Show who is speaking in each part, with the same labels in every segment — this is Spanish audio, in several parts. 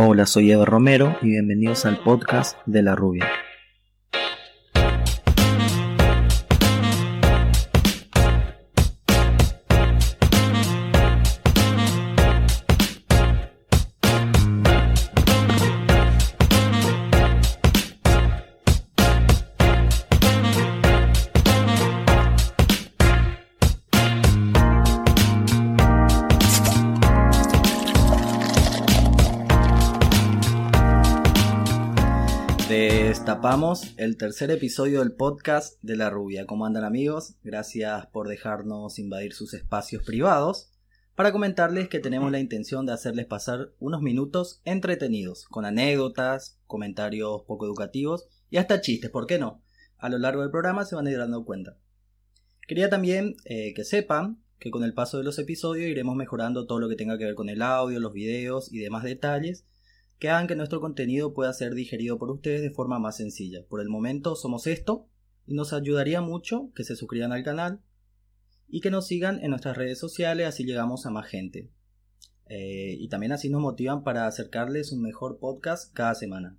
Speaker 1: Hola, soy Eva Romero y bienvenidos al podcast de La Rubia. Destapamos el tercer episodio del podcast de La Rubia. ¿Cómo andan amigos? Gracias por dejarnos invadir sus espacios privados para comentarles que tenemos la intención de hacerles pasar unos minutos entretenidos, con anécdotas, comentarios poco educativos y hasta chistes, ¿por qué no? A lo largo del programa se van a ir dando cuenta. Quería también eh, que sepan que con el paso de los episodios iremos mejorando todo lo que tenga que ver con el audio, los videos y demás detalles que hagan que nuestro contenido pueda ser digerido por ustedes de forma más sencilla. Por el momento somos esto y nos ayudaría mucho que se suscriban al canal y que nos sigan en nuestras redes sociales, así llegamos a más gente. Eh, y también así nos motivan para acercarles un mejor podcast cada semana.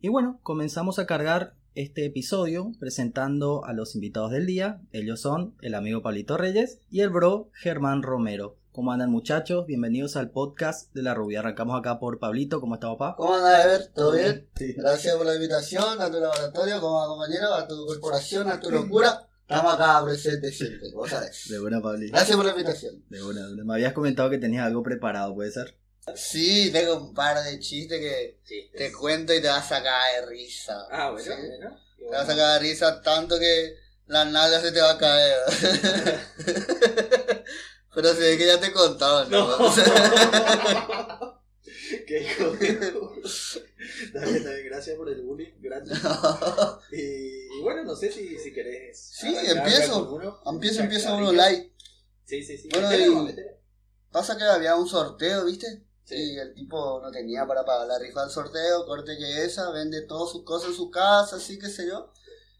Speaker 1: Y bueno, comenzamos a cargar este episodio presentando a los invitados del día. Ellos son el amigo Palito Reyes y el bro Germán Romero. ¿Cómo andan muchachos? Bienvenidos al podcast de La Rubia. Arrancamos acá por Pablito. ¿Cómo está papá?
Speaker 2: ¿Cómo andas, Ever? ¿Todo bien? Sí. Gracias por la invitación a tu laboratorio, como compañero, a tu corporación, a tu locura. Estamos acá presentes siempre, vos sabés.
Speaker 1: De buena, Pablito.
Speaker 2: Gracias por la invitación.
Speaker 1: De buena, de buena. Me habías comentado que tenías algo preparado, ¿puede ser?
Speaker 2: Sí, tengo un par de chistes que
Speaker 3: Chistes.
Speaker 2: te cuento y te vas a sacar de risa.
Speaker 3: Ah, bueno,
Speaker 2: Sí.
Speaker 3: bueno.
Speaker 2: Te vas a sacar de risa tanto que la nalga se te va a caer. Pero se ve que ya te he contado, ¿no?
Speaker 3: Qué hijo de Dale, dale, gracias por el bullying, gracias. Y, y bueno, no sé si, si querés.
Speaker 2: Sí, empiezo.
Speaker 3: uno.
Speaker 2: empieza uno live.
Speaker 3: Sí, sí, sí.
Speaker 2: Bueno,
Speaker 3: Metele,
Speaker 2: y-
Speaker 3: vamos, metele.
Speaker 2: Pasa que había un sorteo, ¿viste?
Speaker 3: Sí.
Speaker 2: Y el tipo no tenía para pagar la rifa del sorteo, corte que esa, vende todas sus cosas en su casa, así que sé yo.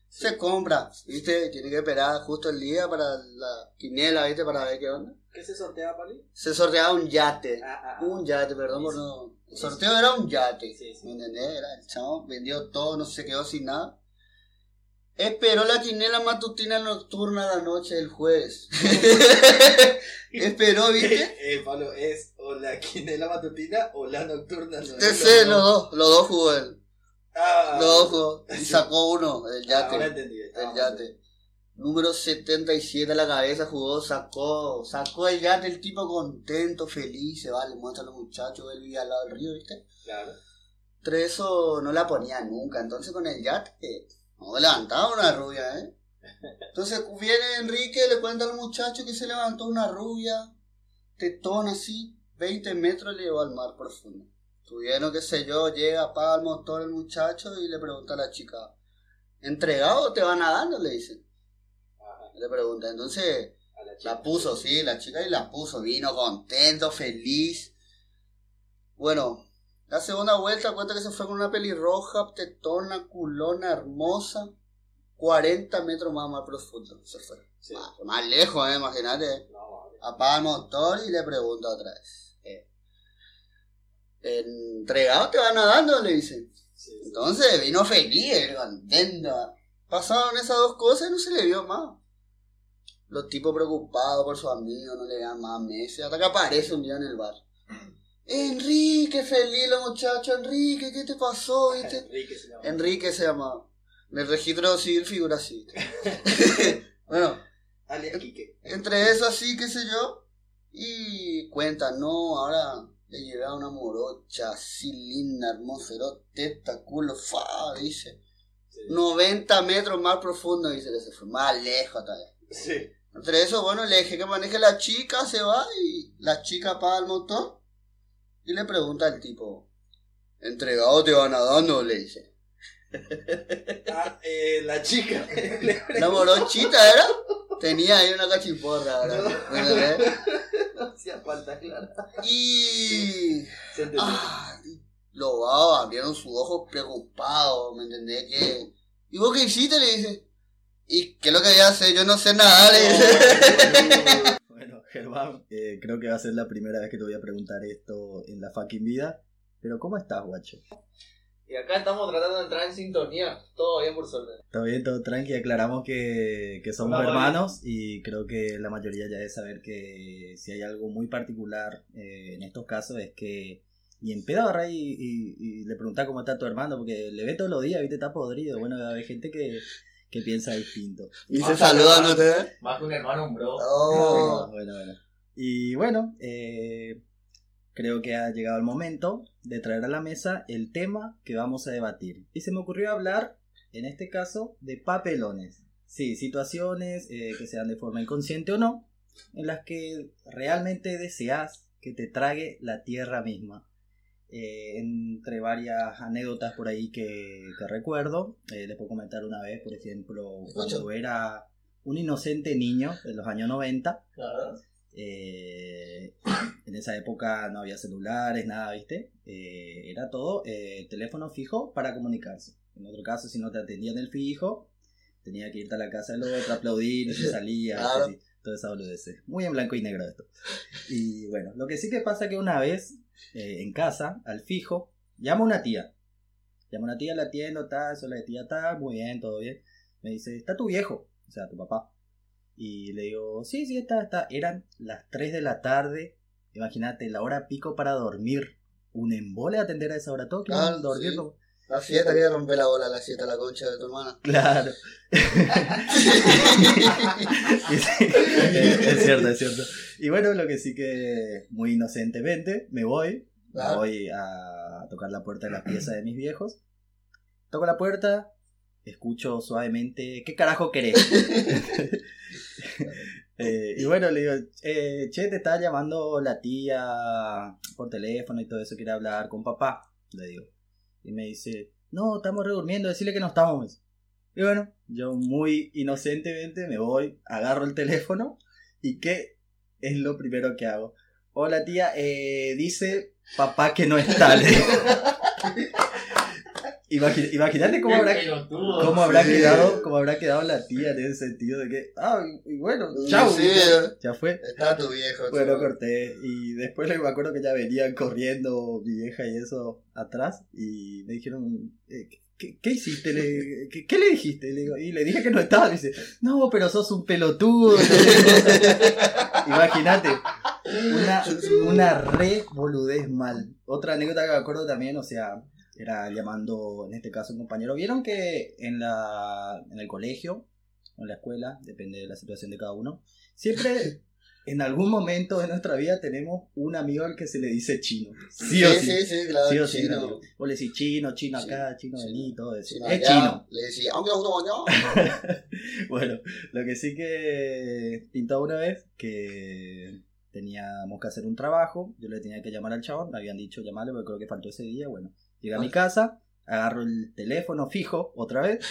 Speaker 2: Se compra, ¿viste? Tiene que esperar justo el día para la quiniela, ¿viste? Para ver qué onda.
Speaker 3: ¿Qué se sortea, Pali?
Speaker 2: Se sorteaba un yate.
Speaker 3: Ah, ah, ah.
Speaker 2: Un yate, perdón por no. El sorteo era un yate.
Speaker 3: Sí, sí.
Speaker 2: ¿Me entendés? Era el chavo, vendió todo, no se quedó sin nada. Esperó la quiniela matutina nocturna la noche del jueves. Esperó, ¿viste?
Speaker 3: Eh, Pablo, ¿es o la quinela matutina o la nocturna? No,
Speaker 2: sé, los dos, los dos jugó él.
Speaker 3: Ah,
Speaker 2: Los dos jugó. Y sacó uno, el yate.
Speaker 3: Ahora entendí.
Speaker 2: El yate. Número 77 a la cabeza jugó, sacó, sacó el yate, el tipo contento, feliz, se va, le muestra a los muchachos, él vivía al lado del río, ¿viste?
Speaker 3: Claro.
Speaker 2: Tres eso no la ponía nunca, entonces con el yate, no levantaba una rubia, ¿eh? Entonces viene Enrique, le cuenta al muchacho que se levantó una rubia, tetón así, 20 metros le llevó al mar profundo. Tuvieron, qué sé yo, llega, apaga el motor el muchacho y le pregunta a la chica, ¿entregado o te va nadando? Le dice. Le pregunta, entonces
Speaker 3: la chica.
Speaker 2: la puso, sí, la chica y la puso, vino contento, feliz. Bueno, la segunda vuelta cuenta que se fue con una pelirroja, tetona, culona, hermosa. 40 metros más más profundo se fue.
Speaker 3: Sí.
Speaker 2: Más, más lejos, eh, imagínate.
Speaker 3: No.
Speaker 2: Apaga el motor y le pregunta otra vez. Eh, ¿Entregado te va nadando? Le dice.
Speaker 3: Sí.
Speaker 2: Entonces vino feliz, él contento. Pasaron esas dos cosas y no se le vio más. Los tipos preocupados por su amigo, no le vean más meses, hasta que aparece un día en el bar. Enrique, feliz los muchachos, Enrique, ¿qué te pasó? ¿Viste?
Speaker 3: Enrique se llama.
Speaker 2: Enrique se llamaba. En el registro civil figura así. bueno,
Speaker 3: Alias Quique.
Speaker 2: entre eso así, qué sé yo, y cuenta, no, ahora le llevé a una morocha así linda, hermosa, teta, culo, fa, dice.
Speaker 3: Sí.
Speaker 2: 90 metros más profundo, dice que se fue, más lejos todavía.
Speaker 3: Sí.
Speaker 2: Entre eso, bueno, le dije que maneje la chica, se va y la chica apaga el motor y le pregunta al tipo, ¿entregado te va nadando? Le dice.
Speaker 3: Ah, eh, la chica.
Speaker 2: La morochita era, tenía ahí una cachiporra, ¿verdad?
Speaker 3: No.
Speaker 2: ¿eh?
Speaker 3: no hacía falta, claro.
Speaker 2: Y... Ah, los babos abrieron sus ojos preocupados, ¿me entendés? Que... ¿Y vos qué hiciste? Le dice. ¿Y qué es lo que voy a hacer? Yo no sé nada, dice.
Speaker 1: Bueno, Germán, eh, creo que va a ser la primera vez que te voy a preguntar esto en la fucking vida. Pero ¿cómo estás, guacho?
Speaker 3: Y acá estamos tratando de entrar en sintonía. Todo bien por suerte.
Speaker 1: Todo bien, todo tranqui. Aclaramos que, que somos
Speaker 3: Hola,
Speaker 1: hermanos y creo que la mayoría ya debe saber que si hay algo muy particular eh, en estos casos es que y en pedo agarrá y, y- y le pregunta cómo está tu hermano porque le ve todos los días, viste, está podrido. Bueno, hay gente que, que piensa distinto.
Speaker 2: Y
Speaker 3: Ah,
Speaker 2: se saludan ustedes.
Speaker 3: Más que un hermano, un bro.
Speaker 2: Oh.
Speaker 1: Bueno, bueno. Y bueno, eh, creo que ha llegado el momento de traer a la mesa el tema que vamos a debatir. Y se me ocurrió hablar, en este caso, de papelones. Sí, situaciones eh, que sean de forma inconsciente o no, en las que realmente deseas que te trague la tierra misma. Eh, entre varias anécdotas por ahí que, que recuerdo, eh, les puedo comentar una vez, por ejemplo, cuando era un inocente niño en los años 90.
Speaker 3: Claro.
Speaker 1: Eh, en esa época no había celulares, nada, ¿viste? Eh, era todo eh, teléfono fijo para comunicarse. En otro caso, si no te atendían el fijo, tenía que irte a la casa del otro, aplaudir, y se salía.
Speaker 2: Claro.
Speaker 1: Sí, toda esa. Muy en blanco y negro esto. Y bueno, lo que sí que pasa que una vez, eh, en casa, al fijo, llama una tía. Llama una tía, la atiendo, tal, soy la tía, tal, muy bien, todo bien. Me dice, ¿está tu viejo? O sea, tu papá. Y le digo, sí, sí, está, está. Eran las 3 de la tarde. Imagínate, la hora pico para dormir. Un embole atender a esa hora. Todo
Speaker 2: Claro,
Speaker 1: dormir.
Speaker 2: sí.
Speaker 1: no-
Speaker 2: La fiesta que rompe la bola, la siesta, la concha de tu hermana.
Speaker 1: Claro. Es, cierto, es cierto. Y bueno, lo que sí que muy inocentemente me voy. Me voy a tocar la puerta de la pieza de mis viejos. Toco la puerta, escucho suavemente, ¿qué carajo querés? Eh, y bueno, le digo, eh, che, te está llamando la tía por teléfono y todo eso, quiere hablar con papá, le digo. Y me dice, no, estamos redurmiendo, decirle que no estamos. Y bueno, yo muy inocentemente me voy, agarro el teléfono y ¿qué es lo primero que hago? Hola tía, eh, dice papá que no está. le digo. Imagi- Imagínate cómo habrá, cómo habrá
Speaker 2: Sí.
Speaker 1: quedado, cómo habrá quedado la tía en ese sentido de que, ah, y bueno, chao,
Speaker 2: Sí,
Speaker 1: ya fue.
Speaker 2: está tu viejo.
Speaker 1: Bueno,
Speaker 2: chico.
Speaker 1: corté. Y después me acuerdo que ya venían corriendo mi vieja y eso atrás. Y me dijeron, eh, ¿qué, qué hiciste? Le- ¿qué, qué le dijiste? Y le, digo, y le dije que no estaba. Y dice, no, pero sos un pelotudo. Imagínate. Una, una re boludez mal. Otra anécdota que me acuerdo también, o sea, era llamando, en este caso, un compañero. ¿Vieron que en, la, en el colegio, o en la escuela, depende de la situación de cada uno, siempre en algún momento de nuestra vida tenemos un amigo al que se le dice chino. Sí o sí.
Speaker 2: Sí, sí, claro.
Speaker 1: Sí o sí,
Speaker 2: chino.
Speaker 1: Vos le decís chino, chino acá, chino
Speaker 2: Chino.
Speaker 1: allí, todo eso.
Speaker 2: Chino
Speaker 1: es
Speaker 2: allá,
Speaker 1: chino.
Speaker 2: Le decía, aunque no, no, no.
Speaker 1: Bueno, lo que sí que pintó una vez que teníamos que hacer un trabajo, yo le tenía que llamar al chabón, me habían dicho llamarle porque creo que faltó ese día, bueno, llegué a mi casa, agarro el teléfono fijo otra vez,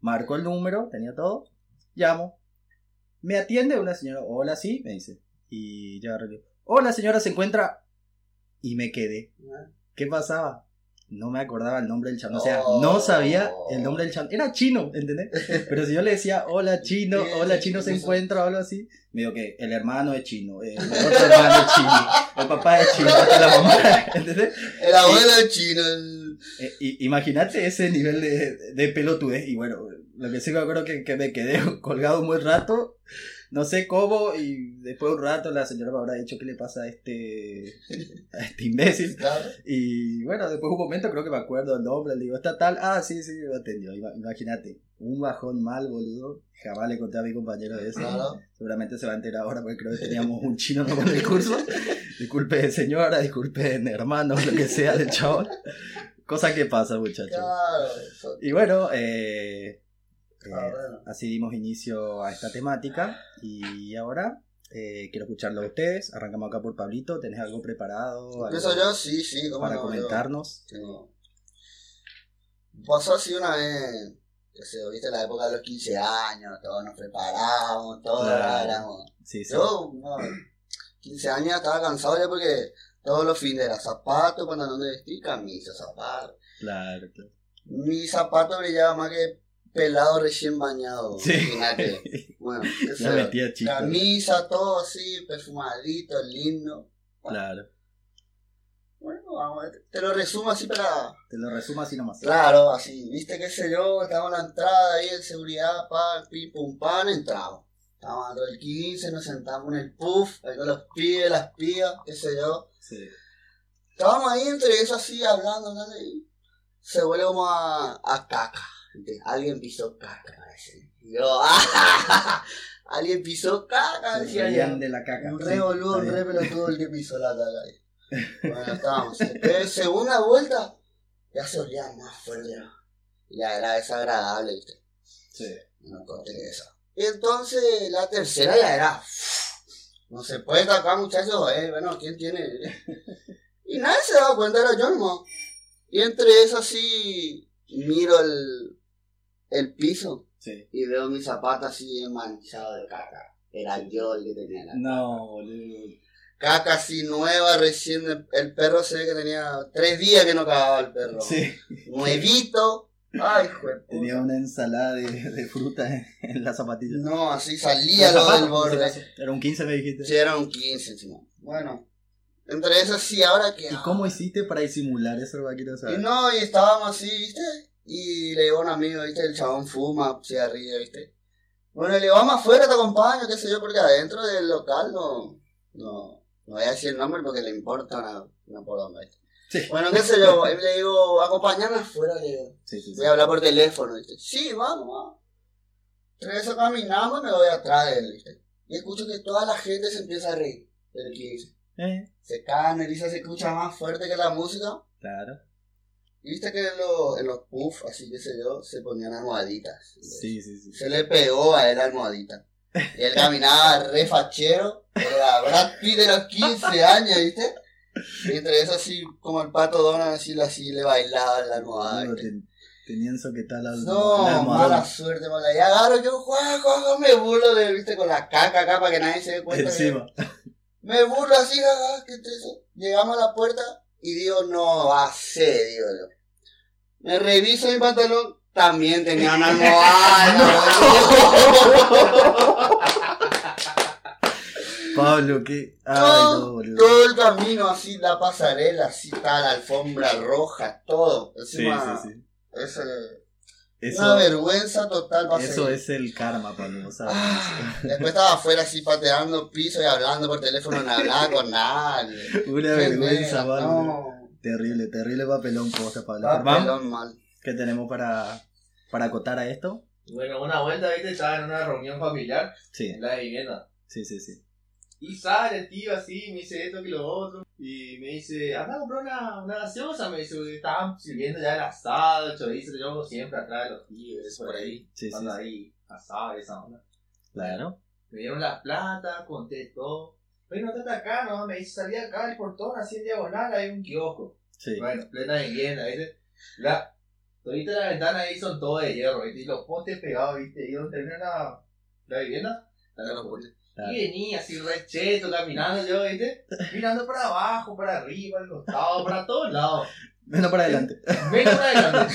Speaker 1: marco el número, tenía todo, llamo, me atiende una señora, hola sí, me dice, y yo agarro digo, hola señora, se encuentra, y me quedé, ¿qué pasaba? No me acordaba el nombre del chabón, o sea, no sabía el nombre del chabón, era chino, ¿entendés? Pero si yo le decía, hola chino, hola chino se encuentra o algo así, me dijo que el hermano es chino, el otro hermano es chino, el papá es chino, la mamá, ¿entendés?
Speaker 2: El abuelo es chino. El...
Speaker 1: Eh, Imagínate ese nivel de, de pelotudez. Y bueno, lo que sí me acuerdo que, que me quedé colgado un buen rato. No sé cómo. Y después de un rato la señora me habrá dicho qué le pasa a este, a este imbécil.
Speaker 2: Claro.
Speaker 1: Y bueno, después de un momento creo que me acuerdo el nombre. Le digo, ¿está tal? Ah, sí, sí, lo atendió. Ima- Imagínate. Un bajón mal, boludo. Jamás le conté a mi compañero eso.
Speaker 2: Claro.
Speaker 1: Seguramente se va a enterar ahora porque creo que teníamos un chino ¿no? con el curso. Disculpe señora, disculpe hermano, lo que sea del chabón. Cosa que pasa, muchachos.
Speaker 2: Claro. eso.
Speaker 1: Y bueno, eh, eh,
Speaker 2: Ah, bueno.
Speaker 1: así dimos inicio a esta temática. Y ahora eh, quiero escucharlo a ustedes. Arrancamos acá por Pablito. ¿Tenés algo preparado? algo
Speaker 2: ¿Empiezo yo? Sí, sí, cómo
Speaker 1: para
Speaker 2: no, yo
Speaker 1: comentarnos?
Speaker 2: Pasó así una vez, que se viste la época de los 15 años, todos nos preparábamos, todos
Speaker 1: Claro.
Speaker 2: éramos.
Speaker 1: Sí, sí.
Speaker 2: Yo, no, 15 años estaba cansado ya porque todos los fines era zapatos, pantalón de vestir, camisa, zapatos.
Speaker 1: Claro, claro.
Speaker 2: Mi zapato brillaba más que pelado recién bañado.
Speaker 1: Sí.
Speaker 2: imagínate. Bueno,
Speaker 1: chica.
Speaker 2: camisa, todo así, perfumadito, lindo.
Speaker 1: Claro.
Speaker 2: Bueno, vamos, te lo resumo así para...
Speaker 1: Te lo resumo así nomás.
Speaker 2: Claro, así, viste qué sé yo, estamos en la entrada ahí en seguridad, pa, pim, pum, pan, entramos. Estábamos dando el 15, nos sentamos en el puff, ahí con los pibes, las pibas, qué sé yo.
Speaker 1: Sí.
Speaker 2: Estábamos ahí entre eso así, hablando, hablando, y se vuelve como a, a caca. Alguien pisó caca, parece. Y yo, ¡ah! Alguien pisó caca, decía yo.
Speaker 1: de la caca.
Speaker 2: Un
Speaker 1: Sí,
Speaker 2: re boludo, un re pelotudo el que pisó la caca ahí. Bueno, estábamos. Después, segunda vuelta, ya se olía más fuerte. Ya era desagradable, ¿viste?
Speaker 1: Sí.
Speaker 2: No corté esa. Y entonces la tercera ya era. No se puede tacar, muchachos. Eh, bueno, ¿quién tiene? Y nadie se daba cuenta, era yo nomás. Y entre eso así, miro el, el piso
Speaker 1: Sí.
Speaker 2: y veo mi zapato así manchado de caca. Era yo el que tenía la
Speaker 1: No, boludo.
Speaker 2: caca así nueva, recién. El, el perro se ve que tenía tres días que no cagaba el perro.
Speaker 1: Sí.
Speaker 2: Nuevito. Ay, puta.
Speaker 1: Tenía una ensalada de, de fruta en, en la zapatilla.
Speaker 2: No, así salía
Speaker 1: ¿El
Speaker 2: lo del borde.
Speaker 1: Era un 15 me dijiste.
Speaker 2: Sí, eran un 15 encima. Bueno, entre esas sí, ahora que.
Speaker 1: ¿Y cómo hiciste para disimular eso, quiero
Speaker 2: Y no, y estábamos así, ¿viste? Y le digo a un amigo, ¿viste? El chabón fuma, se ríe, ¿viste? Bueno, le digo, vamos afuera, te acompaño, qué sé yo, porque adentro del local no. No, no voy a decir el nombre porque le importa una, una poronga, ¿viste?
Speaker 1: Sí.
Speaker 2: Bueno, qué sé yo, le digo, acompañame afuera, le digo.
Speaker 1: Sí, sí, sí.
Speaker 2: Voy a hablar por teléfono, ¿viste? Sí, vamos, vamos. Entre eso caminamos y me voy atrás de él, ¿viste? Y escucho que toda la gente se empieza a reír del 15.
Speaker 1: Eh,
Speaker 2: Se cae, Melissa se escucha más fuerte que la música.
Speaker 1: claro.
Speaker 2: Y viste que en los, en los puffs, así que sé yo, se ponían almohaditas.
Speaker 1: Sí, sí, sí.
Speaker 2: Se le pegó a él la almohadita. Y él caminaba re fachero, era Brad Pitt de los 15 años, ¿viste? Y entre eso así, como el pato Donald, así, así le bailaba en la almohada. ¿viste?
Speaker 1: ten- Tenían soquetada la, la
Speaker 2: No, mala suerte, mala. Y agarro yo, juego, juego, me burlo de, viste, con la caca acá para que nadie se dé cuenta. que-
Speaker 1: Encima.
Speaker 2: Me burlo así, jaja, ¿qué es eso? Llegamos a la puerta y digo, no va a ser, digo yo. Me reviso mi pantalón, también tenía una almohada.
Speaker 1: Pablo, qué. Ay, no,
Speaker 2: todo,
Speaker 1: boludo.
Speaker 2: todo el camino así, la pasarela, así, está la alfombra roja, todo.
Speaker 1: Sí,
Speaker 2: Encima,
Speaker 1: sí, sí.
Speaker 2: Es eh, una vergüenza total para
Speaker 1: eso
Speaker 2: seguir.
Speaker 1: es el karma, Pablo, ¿sabes?
Speaker 2: Ah, después estaba afuera así pateando piso y hablando por teléfono, no hablaba con nadie.
Speaker 1: Una vergüenza, Pablo.
Speaker 2: No,
Speaker 1: Terrible, terrible papelón, cosa, Pablo. Germán,
Speaker 2: papelón mal.
Speaker 1: ¿qué tenemos para, para acotar a esto?
Speaker 4: Bueno, una vuelta, viste, estaba en una reunión familiar
Speaker 1: Sí,
Speaker 4: en la vivienda.
Speaker 1: sí, sí, sí.
Speaker 4: Y sale el tío así, me dice esto que lo otro. Y me dice, anda a comprar una, una gaseosa. Me dice, estaban sirviendo ya el asado, el chorizo, yo siempre atrás de los tíos, por ahí.
Speaker 1: Sí, sí,
Speaker 4: ahí, asado, esa onda.
Speaker 1: Claro.
Speaker 4: Me dieron las plata, conté todo. Oye, no estás acá, no, me dice, salí acá del portón, así en diagonal, hay un kiosco.
Speaker 1: Sí.
Speaker 4: Bueno, plena vivienda, ¿viste? La, todita la ventana ahí son todo de hierro, ¿viste? Y los postes pegados, ¿viste? Y donde termina la, la vivienda, están los postes.
Speaker 1: Claro.
Speaker 4: Y venía así recheto, caminando yo, ¿viste? Mirando para abajo, para arriba, al costado, para todos lados.
Speaker 1: Menos para adelante.
Speaker 4: Venga para adelante.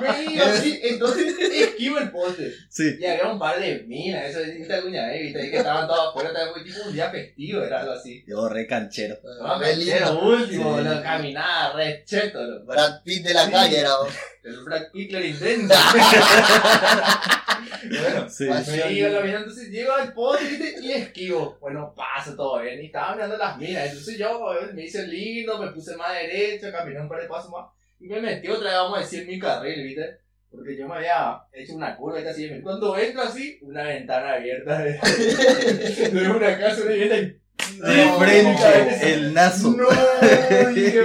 Speaker 4: Me iba así, entonces esquivo el poste.
Speaker 1: Sí.
Speaker 4: Y había un par de minas, eso es esta cuña, ¿eh? ¿viste? Ahí que estaban todos afuera, estaba muy tipo un día festivo, era algo así.
Speaker 1: Yo re canchero.
Speaker 4: Era
Speaker 2: lindo.
Speaker 4: último,
Speaker 1: Sí.
Speaker 4: lo caminaba recheto, lo.
Speaker 2: Brad Pitt de la calle era vos.
Speaker 4: El Black Pickler intenso. bueno,
Speaker 1: Sí.
Speaker 4: Me iba caminando, entonces llego al poste ¿viste? y esquivo. Bueno, paso todo bien. Y estaba mirando las minas. Entonces yo me hice lindo, me puse más derecho, caminé un par de pasos más. Y me metí otra vez, vamos a decir, en mi carril, ¿viste? Porque yo me había hecho una curva y así. Cuando entro así, una ventana abierta de, de una casa, una vivienda y.
Speaker 1: De
Speaker 4: No,
Speaker 1: frente, el nazo.
Speaker 4: No, dije.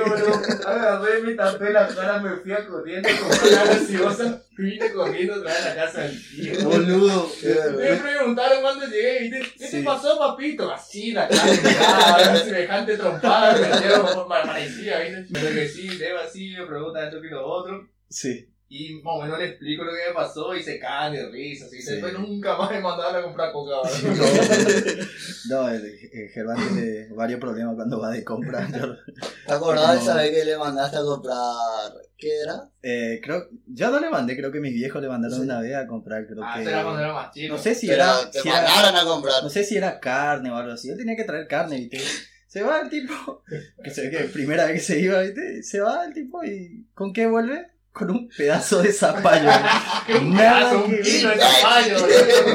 Speaker 4: Agarré, me tapé la cara, me fui a corriendo una gaseosa. Vine corriendo otra vez a la casa del tío.
Speaker 1: Boludo.
Speaker 4: Me preguntaron cuando llegué. ¿Qué
Speaker 1: Sí.
Speaker 4: te pasó, papito? Así, la cara, semejante trompada, me por parecía, ¿viste? Pero que sí, Debo así, me pregunta esto que lo otro.
Speaker 1: Sí.
Speaker 4: Y más o menos le explico lo que me pasó y se caen de risa. Así, Después nunca más me mandaron a comprar coca.
Speaker 1: No, el, el Germán tiene varios problemas cuando va de compra. Yo,
Speaker 2: ¿Te acordás de
Speaker 1: No.
Speaker 2: esa vez que le mandaste a comprar? ¿Qué era?
Speaker 1: eh, creo, yo no le mandé, creo que mis viejos le mandaron
Speaker 2: Sí.
Speaker 1: una vez a comprar, creo
Speaker 4: Ah,
Speaker 1: que...
Speaker 4: era cuando era más chico.
Speaker 1: No sé si
Speaker 2: Pero
Speaker 1: era,
Speaker 2: te
Speaker 1: si era-
Speaker 2: mandaron a comprar.
Speaker 1: no sé si era carne o algo así. Él tenía que traer carne, ¿viste? Se va el tipo, que se ve que primera vez que se iba, ¿viste? Se va el tipo y ¿con qué vuelve? Con un pedazo de zapallo.
Speaker 4: ¡Qué un pedazo, un kilo de zapallo!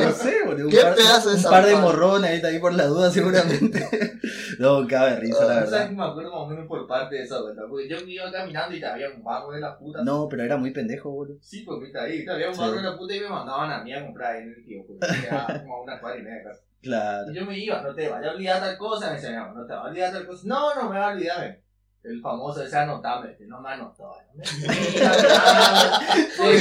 Speaker 1: No sé, boludo. Un
Speaker 2: ¿Qué
Speaker 1: par,
Speaker 2: pedazo de
Speaker 1: un par de morrones ahí, ahí por la duda seguramente. No, cabe risa, la
Speaker 4: ¿Sabes
Speaker 1: verdad.
Speaker 4: que me acuerdo más o menos por parte de esa vuelta? Porque yo iba caminando y te había un barro de la puta.
Speaker 1: No, pero era muy pendejo, boludo.
Speaker 4: Sí, pues viste ahí, te había un
Speaker 1: Sí.
Speaker 4: barro de la puta y me mandaban a mí a comprar ahí en el tío. Porque quedaba como a una cuadra y media.
Speaker 1: Claro.
Speaker 4: Y yo me iba, no te vayas a olvidar tal cosa, me decía, no te vas a olvidar tal cosa. No, no me va a olvidar. El famoso ese anotame, este, no me anotó. No me mira, nada.
Speaker 1: ¿Por qué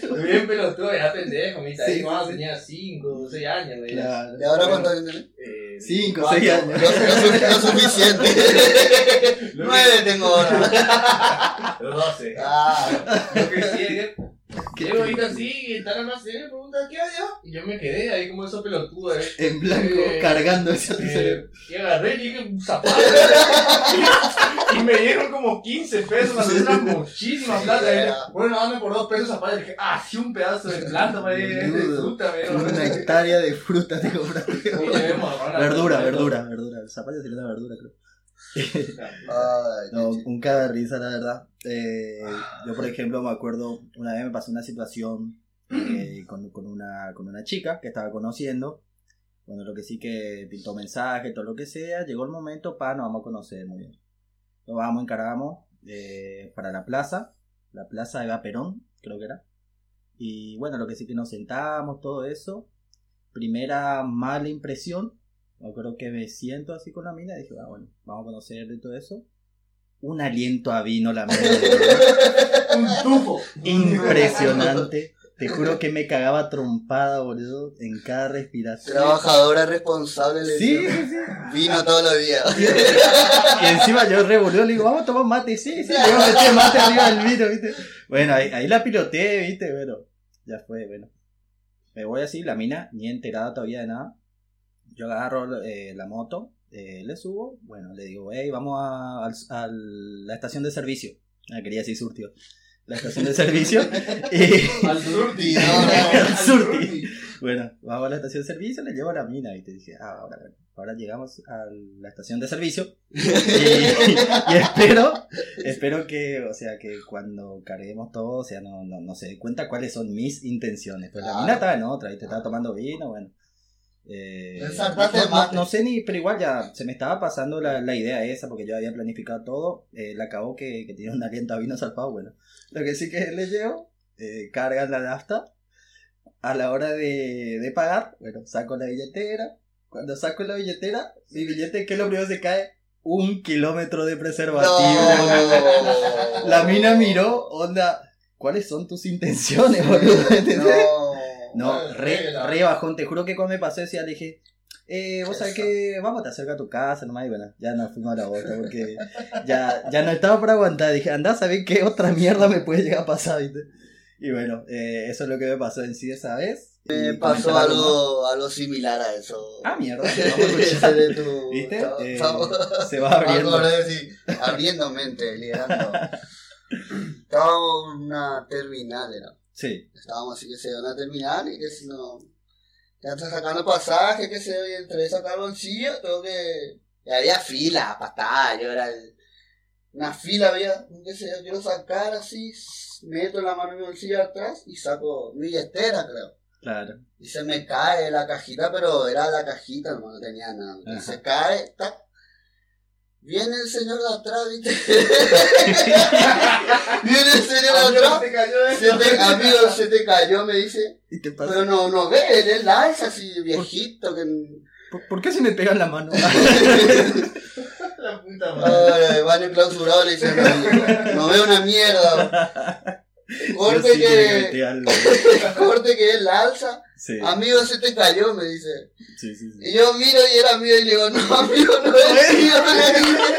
Speaker 4: Sí,
Speaker 1: no?
Speaker 4: Bien pelotudo, era pendejo, mi
Speaker 1: Sí,
Speaker 4: cuando
Speaker 1: sí.
Speaker 4: tenía 5 o 6 años, güey.
Speaker 1: Claro.
Speaker 2: ¿Y ahora cuánto años tenés?
Speaker 4: Eh,
Speaker 1: Cinco,
Speaker 4: cuatro.
Speaker 1: seis años.
Speaker 2: No, no, no, no suficiente.
Speaker 4: Lo
Speaker 2: Nueve tengo ahora.
Speaker 4: que- Los 12.
Speaker 2: Ah,
Speaker 4: Lo que que llego ahorita así y en almacén y me preguntan ¿qué había? Y yo me quedé ahí como esos pelotudos. Eh.
Speaker 1: En blanco,
Speaker 4: Eh,
Speaker 1: cargando ese
Speaker 4: Eh, y agarré y dije un zapato. y me dieron como 15 pesos, me dieron muchísima plata. Y, bueno, dame por dos pesos zapatos. Y dije, ah, sí, un pedazo de planta para ir de fruta, dieron.
Speaker 1: Una hectárea de fruta te compraste. Verdura, verdura, verdura. El zapallo sería una verdura, creo.
Speaker 2: Ay,
Speaker 1: No, un caga de risa, la verdad. Eh, yo, por ejemplo, me acuerdo, una vez me pasó una situación eh, con, con una, con una chica que estaba conociendo. Bueno, lo que sí que pintó mensaje, todo lo que sea. Llegó el momento, pa, nos vamos a conocer muy bien. Nos vamos, encargamos eh, para la plaza, la plaza de Perón, creo que era. Y bueno, lo que sí que nos sentamos, todo eso. Primera mala impresión. Me acuerdo que me siento así con la mina y dije, ah, bueno, vamos a conocerle y todo eso. Un aliento a vino la mierda.
Speaker 4: Un tufo.
Speaker 1: Impresionante. Te juro que me cagaba trompada, boludo, en cada respiración.
Speaker 2: Trabajadora responsable le
Speaker 1: Sí, sí, sí.
Speaker 2: Vino todos los días.
Speaker 1: Y encima yo revolvió, le digo, vamos a tomar mate. Sí, sí, le a meter mate arriba del vino, ¿viste? Bueno, ahí, ahí la piloteé, ¿viste? Bueno, ya fue, bueno. Me voy así, la mina, ni enterada todavía de nada. Yo agarro eh, la moto, eh, le subo, bueno, le digo, hey, vamos a, la estación de servicio. Ah, quería decir surtió. La estación de servicio. y,
Speaker 4: Al surti.
Speaker 2: No, no,
Speaker 1: al surti. Bueno, vamos a la estación de servicio, le llevo a la mina y te dije, ah, ahora, bueno, ahora llegamos a la estación de servicio y, y espero, espero que, o sea, que cuando carguemos todo, o sea, no, no, no se dé cuenta cuáles son mis intenciones. Pues la mina estaba en otra, ¿viste? Estaba tomando vino, bueno. Eh, no, no- no sé ni, pero igual ya se me estaba pasando la, la idea esa porque yo había planificado todo. Eh, la acabó que, que tenía un aliento a vino salpado, bueno. Lo que sí que le llevo, eh, cargan la nafta. A la hora de, de pagar, bueno, saco la billetera. Cuando saco la billetera, mi billete, ¿qué es lo primero que se cae? Un kilómetro de preservativo.
Speaker 2: No.
Speaker 1: La mina miró, onda, ¿cuáles son tus intenciones, boludo? ¿Entendés?
Speaker 2: No.
Speaker 1: No, re, re bajón, te juro que cuando me pasó decía, le dije, eh, vos sabés que vamos a te acerca a tu casa nomás y bueno, ya nos fuimos a la otra porque ya, ya no estaba para aguantar, dije, andá, ¿sabés qué otra mierda me puede llegar a pasar? ¿viste? Y bueno, eh, eso es lo que me pasó en sí esa vez.
Speaker 2: Me pasó
Speaker 1: algo
Speaker 2: algo, similar a eso.
Speaker 1: Ah, mierda, vamos a escuchar.
Speaker 2: de tu.
Speaker 1: ¿Viste? Eh, se va abriendo.
Speaker 2: Abriendo mente, liderando. En una terminal, era.
Speaker 1: Sí,
Speaker 2: Estábamos así que se van a terminar y que si no. Ya sacando pasaje, que se y entre sacar bolsillo, tengo que. Y había fila, patada, yo era el. Una fila había, que sé yo, quiero sacar así, meto la mano en mi bolsillo atrás y saco mi billetera, creo.
Speaker 1: claro.
Speaker 2: Y se me cae la cajita, pero era la cajita, no, no tenía nada. Y se cae, tac. Viene el señor de atrás, ¿viste? Viene el señor de atrás.
Speaker 4: te cayó
Speaker 2: Se te, amigo, se te cayó, me dice.
Speaker 1: ¿Y te pasa?
Speaker 2: Pero no, no ve, él es la alza así, viejito. Que...
Speaker 1: ¿Por, por qué se me pega en la mano?
Speaker 4: La puta madre.
Speaker 2: Ay, baño clausurado, le dice, no, no veo una mierda. Corte
Speaker 1: sí que
Speaker 2: corte que es la alza.
Speaker 1: Sí,
Speaker 2: Amigo, se te cayó, me dice.
Speaker 1: sí, sí. sí.
Speaker 2: Y yo miro y era mío y le digo, no, amigo, no es mío. le dije.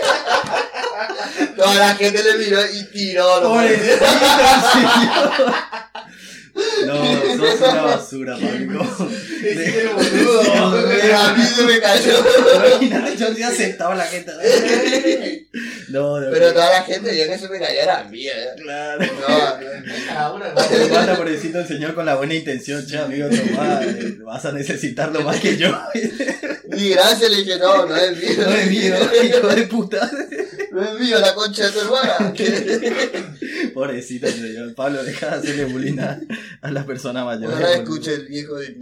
Speaker 2: Toda la gente le miró y tiró. ¿no?
Speaker 1: No, sos una basura, Pablo.
Speaker 4: Ese el boludo.
Speaker 2: Pero a mí se me cayó.
Speaker 1: Imagínate, yo sí aceptaba a la gente. No, de
Speaker 2: Pero toda la gente vio que se me cayó era mía. ¿eh?
Speaker 1: Claro.
Speaker 2: No, no.
Speaker 4: Cada uno, ¿no?
Speaker 1: Manda pobrecito el señor con la buena intención, che, amigo, tomá, eh, vas a necesitarlo más que yo.
Speaker 2: Ni gracias le dije, no, no es mío.
Speaker 1: No es mío, hijo de puta.
Speaker 2: No es mío, la concha de tu hermana.
Speaker 1: Pobrecito el señor. Pablo, deja de hacerle bullying a, a las personas mayores.
Speaker 2: Ahora escuche el viejo de.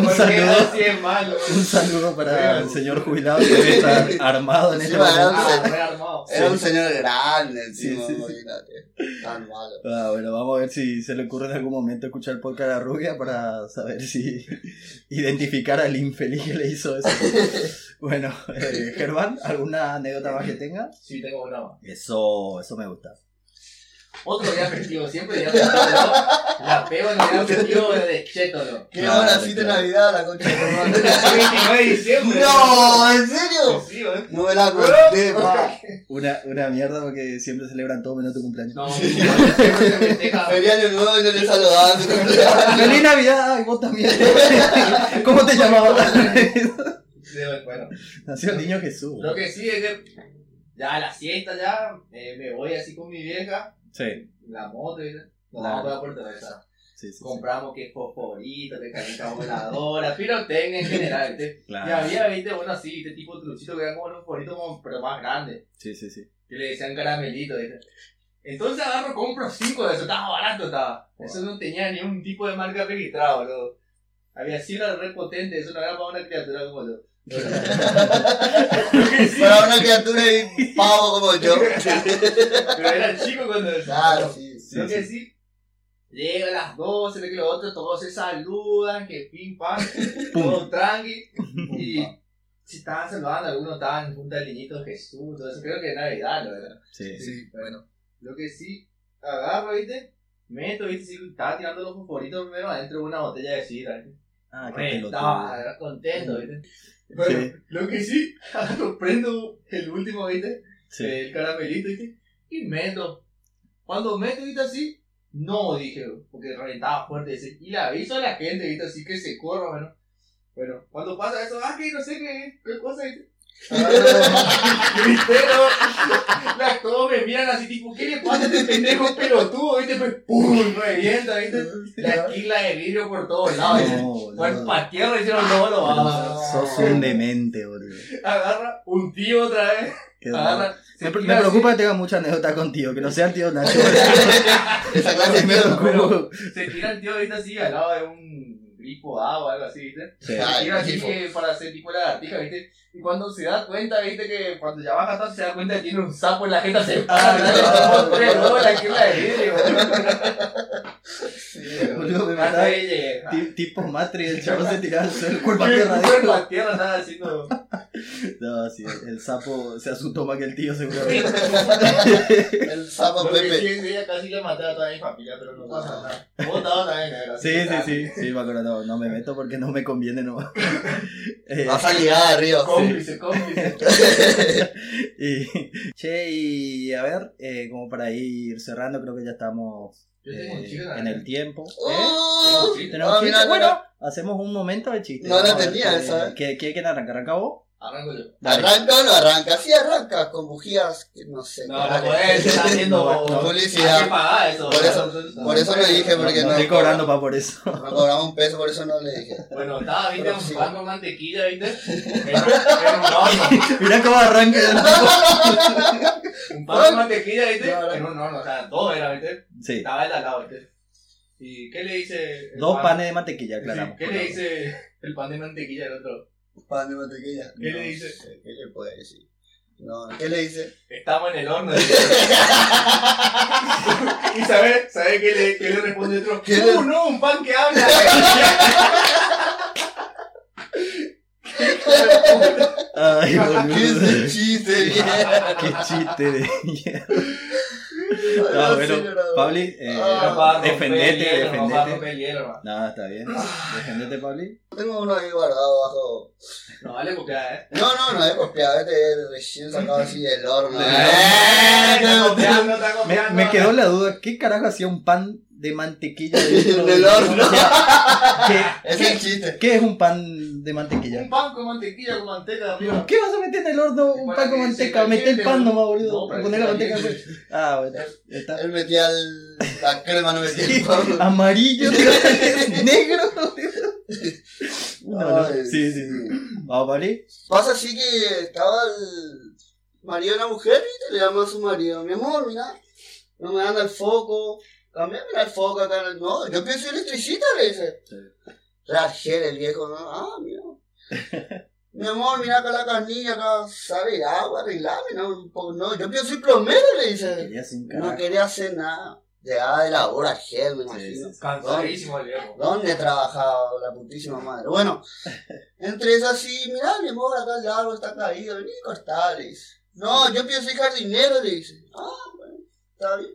Speaker 1: Un saludo.
Speaker 4: así es malo.
Speaker 1: Un saludo para el señor jubilado que debe estar armado en este
Speaker 2: Encima era
Speaker 1: momento.
Speaker 4: Ah.
Speaker 2: Era un señor grande encima,
Speaker 1: Sí, sí, sí.
Speaker 2: Tan malo.
Speaker 1: Ah, bueno, vamos a ver si se le ocurre en algún momento escuchar el podcast de la rubia para saber si identificar al infeliz que le hizo eso. Bueno, eh, Germán, ¿alguna anécdota más que tenga?
Speaker 4: Sí, tengo una más.
Speaker 1: Eso, eso me gusta.
Speaker 4: Otro día festivo, siempre día festivo. ¿no? La pego en el día festivo de cheto, ¿no?
Speaker 2: Qué
Speaker 1: Claro,
Speaker 2: buena cita de. Navidad la concha de tu hermana.
Speaker 4: 29 de diciembre.
Speaker 2: No, ¿en serio?
Speaker 4: Sí, ¿eh?
Speaker 2: No me la conté, pa.
Speaker 1: Una, una mierda porque siempre celebran todo menos tu cumpleaños.
Speaker 4: No.
Speaker 2: Feliz año nuevo y no le saludaban su cumpleaños.
Speaker 1: ¡Feliz Navidad! ¡Ay, vos también! ¿Cómo te llamabas?
Speaker 4: Sí, Bueno,
Speaker 1: Nació el niño Jesús.
Speaker 4: lo que sí es que ya a la siesta ya eh, me voy así con mi vieja,
Speaker 1: Sí,
Speaker 4: la moto y nos
Speaker 1: Claro.
Speaker 4: vamos para Puerto
Speaker 1: sí, sí. sí.
Speaker 4: Compramos que fosforito, que calienta voladora, pirotecnia en general, ¿viste? Y había, viste, bueno, así, este tipo de truchitos que eran como los fosforitos, como, pero más grandes.
Speaker 1: Sí, sí, sí.
Speaker 4: que le decían caramelito, ¿viste? Entonces agarro, compro cinco de esos, estaba barato, estaba. Eso no tenía ni un tipo de marca registrada, boludo. Había sido era re potente, eso no era para una criatura como yo.
Speaker 2: Para una criatura y pavo como yo.
Speaker 4: Pero era chico cuando
Speaker 2: Claro, sí,
Speaker 4: que sí, llega a las 12, ve que los otros todos se saludan, que pim pam, todo tranqui. Y si estaban saludando, algunos estaban en punta del niñito Jesús, todo eso, creo que era Navidad, ¿no? ¿verdad?
Speaker 1: Sí,
Speaker 4: bueno. Lo que sí, agarro, ¿viste? Meto, ¿viste? Sí, estaba tirando los fosforitos primero adentro de una botella de sidra, ¿viste?
Speaker 1: Ah, qué.
Speaker 4: Estaba contento, ¿viste? Bueno,
Speaker 1: Sí.
Speaker 4: lo que sí, prendo el último, ¿viste?
Speaker 1: Sí.
Speaker 4: El caramelito, ¿viste? Y meto. Cuando meto, ¿viste? Así, no, dije, porque reventaba fuerte. Y le aviso a la gente, ¿viste? Así que se corra, bueno. Bueno, cuando pasa eso, ah, que no sé qué, qué cosa, ¿viste? Gritero, la, todos me miran así, tipo, ¿qué le pasa a este pendejo pelotudo? ¿Viste? Pues, ¡pum! Revienta, ¿viste? La esquila de vidrio por todos lados.
Speaker 1: No,
Speaker 4: Fue hicieron.
Speaker 1: Sos un demente, boludo.
Speaker 4: Agarra un tío otra vez,
Speaker 1: Me,
Speaker 4: así.
Speaker 1: preocupa que tenga mucha anécdota contigo, que no sea el tío Nacho.
Speaker 2: Esa clase de
Speaker 1: me
Speaker 2: mierda.
Speaker 1: preocupa.
Speaker 4: se tira el tío ahorita así al lado de un grifo agua o algo así, ¿viste?
Speaker 1: Sí.
Speaker 2: Ah,
Speaker 4: Se tira así
Speaker 2: grifo.
Speaker 4: que para hacer tipo lagartija, ¿viste? Y cuando se da cuenta, ¿viste? Que cuando ya baja todo se da cuenta que tiene un sapo en la jeta, se para, la vidrio,
Speaker 1: Boludo, me mataba.
Speaker 4: ahí llegué.
Speaker 1: Ti- Tipo Matrix, el chavo se tiraba al suelo, cuerpo a
Speaker 4: El
Speaker 1: tierra.
Speaker 4: cuerpo a tierra estaba haciendo.
Speaker 1: No, sí, el sapo se asustó más que el tío, seguramente.
Speaker 2: El sapo
Speaker 4: Lo que
Speaker 2: Pepe.
Speaker 4: sí, casi le maté a toda mi familia, pero no pasa nada. Vos estabas también, ¿eh?
Speaker 1: Sí, sí, sí, sí, me acuerdo, no, no me meto porque no me conviene nomás. Eh,
Speaker 2: Vas a ligar arriba.
Speaker 4: Cómplice, cómplice.
Speaker 1: y, che, y a ver, eh, como para ir cerrando, creo que ya estamos
Speaker 4: Yo tengo un
Speaker 1: eh,
Speaker 4: chico
Speaker 1: en el tiempo.
Speaker 2: Oh,
Speaker 4: Sí,
Speaker 1: ¿Tenemos
Speaker 2: Ah,
Speaker 1: chiste?
Speaker 2: mira,
Speaker 1: bueno, hacemos un momento de chiste.
Speaker 2: No la
Speaker 1: ver
Speaker 2: tenía
Speaker 1: qué-
Speaker 2: esa, ¿eh?
Speaker 1: ¿Qué, qué, quién arranca? ¿Arranca vos?
Speaker 4: Arranco yo.
Speaker 1: Dale.
Speaker 2: ¿Arranca o no arranca? Sí, arranca con bujías, que no sé.
Speaker 4: No, no podés, está haciendo
Speaker 1: No, no,
Speaker 2: publicidad.
Speaker 4: Hay que pagar eso.
Speaker 2: Por eso-
Speaker 4: ¿no?
Speaker 2: por eso lo dije,
Speaker 1: No,
Speaker 2: porque
Speaker 1: no
Speaker 2: no.
Speaker 1: estoy cobrando pa' por eso.
Speaker 2: No cobramos un peso, por eso no le dije.
Speaker 4: Bueno, estaba, viste, un pan con mantequilla, viste.
Speaker 1: Mira cómo arranca el.
Speaker 4: Un pan con mantequilla, viste.
Speaker 2: Claro.
Speaker 4: En un horno, o sea, todo era, viste.
Speaker 1: Sí,
Speaker 4: Estaba el al lado, viste. ¿Y qué le dice?
Speaker 1: dos
Speaker 4: pan?
Speaker 1: panes de mantequilla,
Speaker 4: Sí,
Speaker 1: aclaramos.
Speaker 4: ¿Qué le dice el pan de mantequilla al otro?
Speaker 2: Pan de mantequilla.
Speaker 4: ¿Qué
Speaker 2: No
Speaker 4: le dice?
Speaker 2: sé, ¿Qué le puede decir? No, ¿qué le dice?
Speaker 4: Estamos en el horno. ¿Y sabe, sabe qué le, qué le responde otro?
Speaker 2: ¿Qué le-
Speaker 4: ¡Uh, no! ¡Un pan que habla!
Speaker 1: Ay,
Speaker 2: ¿Qué es el chiste?
Speaker 1: Qué chiste de mierda. No, bueno, Pabli, eh,
Speaker 2: Ah,
Speaker 4: No va a romper
Speaker 1: defendete,
Speaker 4: el hielo, no va a
Speaker 1: defendete.
Speaker 4: hermano.
Speaker 1: No, está bien. Defendete, Pabli.
Speaker 2: Tengo uno ahí guardado bajo.
Speaker 4: No vale copiar, ¿eh?
Speaker 2: No, no, no es copiado, este es recién sacado así del horno.
Speaker 1: No.
Speaker 2: ¡Eh!
Speaker 4: Está copiando, está
Speaker 1: Me,
Speaker 4: copiando.
Speaker 1: me quedó la duda, ¿qué carajo hacía un pan de mantequilla dentro
Speaker 2: Del horno.
Speaker 1: ¿Qué,
Speaker 2: Es el chiste.
Speaker 1: qué es un pan de mantequilla?
Speaker 4: Un pan con mantequilla, con manteca arriba.
Speaker 1: ¿Qué vas a meter en el horno un pan con manteca? Mete el pan nomás, boludo.
Speaker 4: No,
Speaker 1: poner la manteca. arriba. Ah, bueno. está.
Speaker 2: Él metía el, la crema, no metía el pan.
Speaker 1: amarillo, negro. No, no.
Speaker 2: Ay,
Speaker 1: Sí, sí, sí. Vamos, ¿vale?
Speaker 2: Pasa así que estaba el marido de la mujer, ¿viste? Le llama a su marido, mi amor, mira, no me anda el foco, cambiame el foco acá en el... No, yo pienso electricista, le dice.
Speaker 1: Sí.
Speaker 2: El viejo, ¿no? Ah, mira. Mi amor, mira acá la canilla, acá sale agua, arreglame, ¿no? Un poco, no, yo pienso ir plomero, le dice.
Speaker 1: Quería
Speaker 2: No quería hacer nada. Llegaba de la hora, Argel, me
Speaker 1: Sí,
Speaker 2: imagino.
Speaker 1: sí, sí.
Speaker 4: Cansadísimo el viejo.
Speaker 2: ¿Dónde trabajaba la putísima madre? Bueno, entre esas así, mira, mi amor, acá el árbol está caído, vení a cortar, le dice. No, yo pienso ir jardinero, le dice. Ah, bueno, está bien.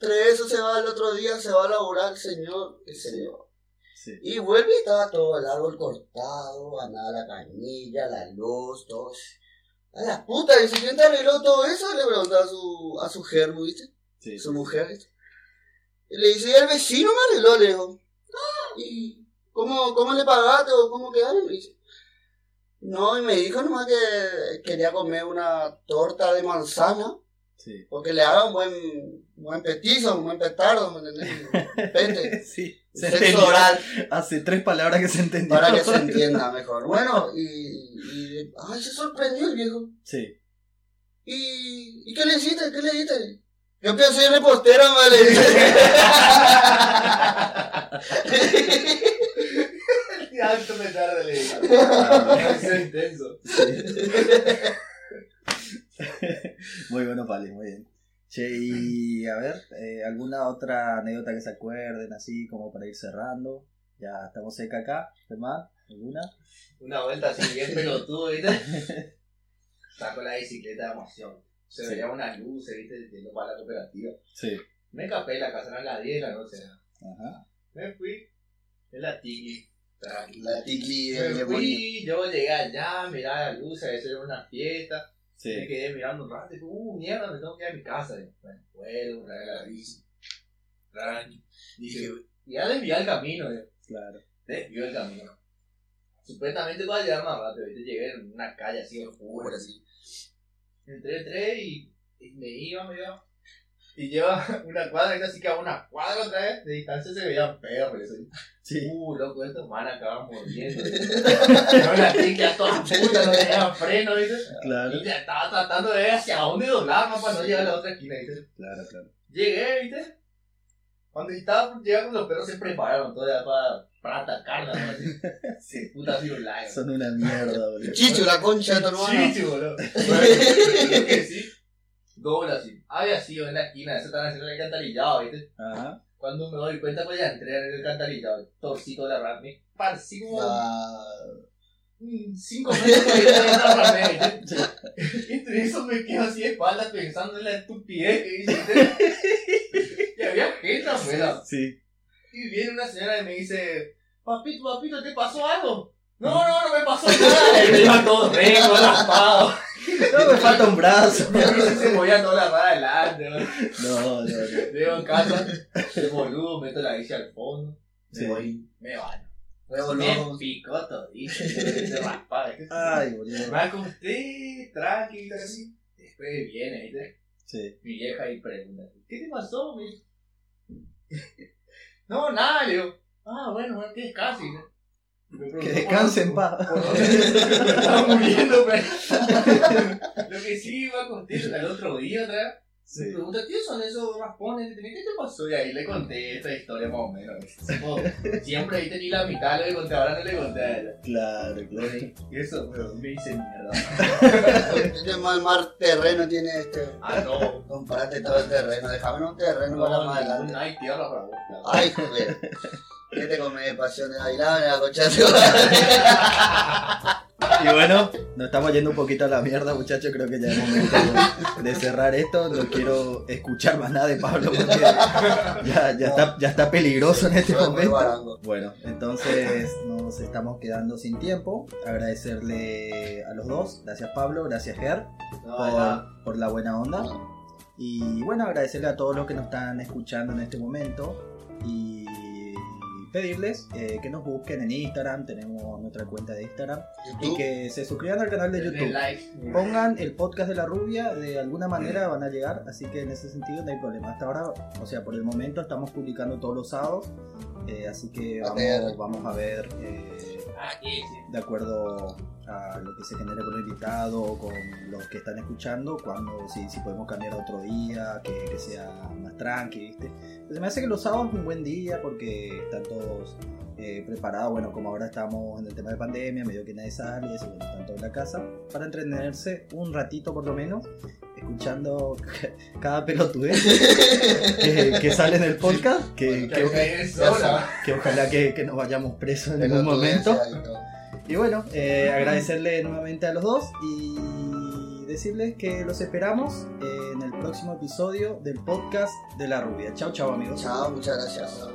Speaker 2: Entre eso se va el otro día, se va a laburar el señor, el señor.
Speaker 1: Sí.
Speaker 2: Y vuelve y estaba todo el árbol cortado, ganaba la canilla, la luz, todo. A la puta, dice, ¿quién te arregló todo eso? Le preguntaba a su, a su germo, ¿viste?
Speaker 1: Sí,
Speaker 2: su mujer. ¿viste? Y le dice, y el vecino me arregló, le digo. "Ah, ¿Y cómo, cómo le pagaste o cómo quedaron? Le dice. No, y me dijo nomás que quería comer una torta de manzana,
Speaker 1: sí.
Speaker 2: porque le haga un buen, buen petizo, un buen petardo, ¿me entendés? Pete.
Speaker 1: Sí, se
Speaker 2: Sexo
Speaker 1: entendió.
Speaker 2: oral,
Speaker 1: Hace tres palabras que se entendió.
Speaker 2: para que se entienda mejor. Bueno, y, y ay, se sorprendió el viejo.
Speaker 1: Sí.
Speaker 2: ¿Y, ¿y qué le hiciste? ¿Qué le hiciste? Yo pienso ir repostera, me le dice.
Speaker 4: Qué alto me tarda, le digo. Es intenso.
Speaker 1: Muy bueno, Pali, muy bien. Che, y a ver, eh, ¿alguna otra anécdota que se acuerden así como para ir cerrando? Ya estamos cerca acá, Germán, ¿alguna?
Speaker 4: Una vuelta así bien pelotudo, ¿viste? Saco la bicicleta de emoción. Se
Speaker 1: Sí.
Speaker 4: veían unas luces, ¿viste? Yendo para la cooperativa.
Speaker 1: Sí.
Speaker 4: Me escapé de la casa, eran las 10 de la noche.
Speaker 1: Ajá.
Speaker 4: Me fui. Es la tiki. Tranqui.
Speaker 2: La ticli
Speaker 4: Me
Speaker 2: demonio.
Speaker 4: fui, yo llegué allá, miraba las luces, eso era una fiesta. Me
Speaker 1: Sí.
Speaker 4: quedé mirando un rato y uh, mierda, me tengo que ir a mi casa. Y, bueno, vuelvo, trae la bici. Tranqui. Dije, ya desvié el camino, eh.
Speaker 1: Claro.
Speaker 4: desvió el camino. Supuestamente iba a llegar más rápido, ¿viste? llegué en una calle así oscura, así. Entré, entré y, y me iba, me iba. Y lleva una cuadra, y así que a una cuadra otra vez, de distancia se veían perros. y así.
Speaker 1: Sí.
Speaker 4: Uh, loco, estos man acaban mordiendo. no, la tica toda puta, no tenía freno, ¿viste?
Speaker 1: Claro.
Speaker 4: Y ya estaba tratando de ver hacia dónde doblar, ¿no? Para no llegar a la otra esquina, ¿viste?
Speaker 1: Claro, claro.
Speaker 4: Llegué, ¿viste? Cuando estaba con los perros se prepararon todavía para, para atacarla, ¿no? Así.
Speaker 1: Sí.
Speaker 4: Puta virulaya.
Speaker 1: Son una mierda, boludo.
Speaker 2: Chicho, la concha de tu hermano.
Speaker 4: Sí, boludo. Bueno, que sí. Dobla así. Había sido en la esquina, eso estaban haciendo el alcantarillado, ¿viste?
Speaker 1: Ajá.
Speaker 4: Cuando me doy cuenta, pues ya entré en el alcantarillado, torcito de la rama, me parcí como
Speaker 2: Ah,
Speaker 4: mm, cinco metros de la rama, ¿viste? Entre eso me quedo así de espaldas pensando en la estupidez que hice. Y había gente afuera.
Speaker 1: Sí.
Speaker 4: Y viene una señora y me dice, papito, papito, ¿te pasó algo? No, no, no me pasó nada. Y me iba todo rengo, raspado.
Speaker 1: No, me falta un brazo.
Speaker 4: A mí se movía toda la rara adelante. ¿no?
Speaker 1: No, no.
Speaker 4: Llego en casa, de boludo, meto la bici al fondo,
Speaker 1: Sí.
Speaker 4: me voy, me baño.
Speaker 2: re
Speaker 4: Me picó todito, se raspaba.
Speaker 1: Ay, boludo.
Speaker 4: Me acosté, tranquilo, así. Después viene, ¿viste?
Speaker 1: Sí.
Speaker 4: Mi vieja y pregunta, ¿qué te pasó? Dice. no, nada, le digo. Ah, bueno, bueno, que descanse. ¿no?
Speaker 1: Que descanse en paz.
Speaker 4: estaba muriendo, pero. Lo que sí iba a contar el otro día otra vez. Me
Speaker 1: Sí.
Speaker 4: pregunta, ¿qué son esos raspones? ¿Qué te pasó? Y ahí le conté esta historia más o menos. Siempre viste ni la mitad lo que conté, ahora no le conté a ella.
Speaker 1: Claro, claro.
Speaker 4: Y eso, pero me hice mierda.
Speaker 2: Este mal, mal terreno tiene este.
Speaker 4: Ah, no.
Speaker 2: Comparate todo el terreno. Déjame un terreno para
Speaker 4: No,
Speaker 2: más
Speaker 4: ningún-
Speaker 2: adelante.
Speaker 4: no hay tierra para vos.
Speaker 2: Ay, joder. ¿Qué te come pasiones bailables, la concha de tu madre?
Speaker 1: Y bueno, nos estamos yendo un poquito a la mierda, muchachos. Creo que ya es momento de cerrar esto. No quiero escuchar más nada de Pablo porque ya, ya, está, ya está peligroso en este
Speaker 2: Yo
Speaker 1: momento. Bueno, entonces nos estamos quedando sin tiempo. Agradecerle a los dos. Gracias Pablo, gracias Ger
Speaker 3: No,
Speaker 1: por, por la buena onda. Y bueno, agradecerle a todos los que nos están escuchando en este momento. Y pedirles eh, que nos busquen en Instagram. Tenemos nuestra cuenta de Instagram. Y que se suscriban al canal de YouTube.
Speaker 4: like.
Speaker 1: Pongan el podcast de la rubia, de alguna manera van a llegar, así que en ese sentido no hay problema. Hasta ahora, o sea, por el momento estamos publicando todos los sábados, eh, así que vamos, vamos a ver eh. De acuerdo a lo que se genere con el invitado, con los que están escuchando, cuando si, si podemos cambiar otro día, que, que sea más tranqui, ¿viste? Entonces me hace que los sábados es un buen día porque están todos eh, preparados, bueno, como ahora estamos en el tema de pandemia, medio que nadie sale, y eso, bueno, están todos en la casa, para entretenerse un ratito por lo menos, escuchando cada pelotudez que, que sale en el podcast, que,
Speaker 4: Que
Speaker 1: que,
Speaker 4: hay sola.
Speaker 1: que ojalá que, nos vayamos presos en algún momento. Y bueno, eh, agradecerle nuevamente a los dos y decirles que los esperamos en el próximo episodio del podcast de la rubia. Chao, chao amigos.
Speaker 2: Chao, muchas gracias.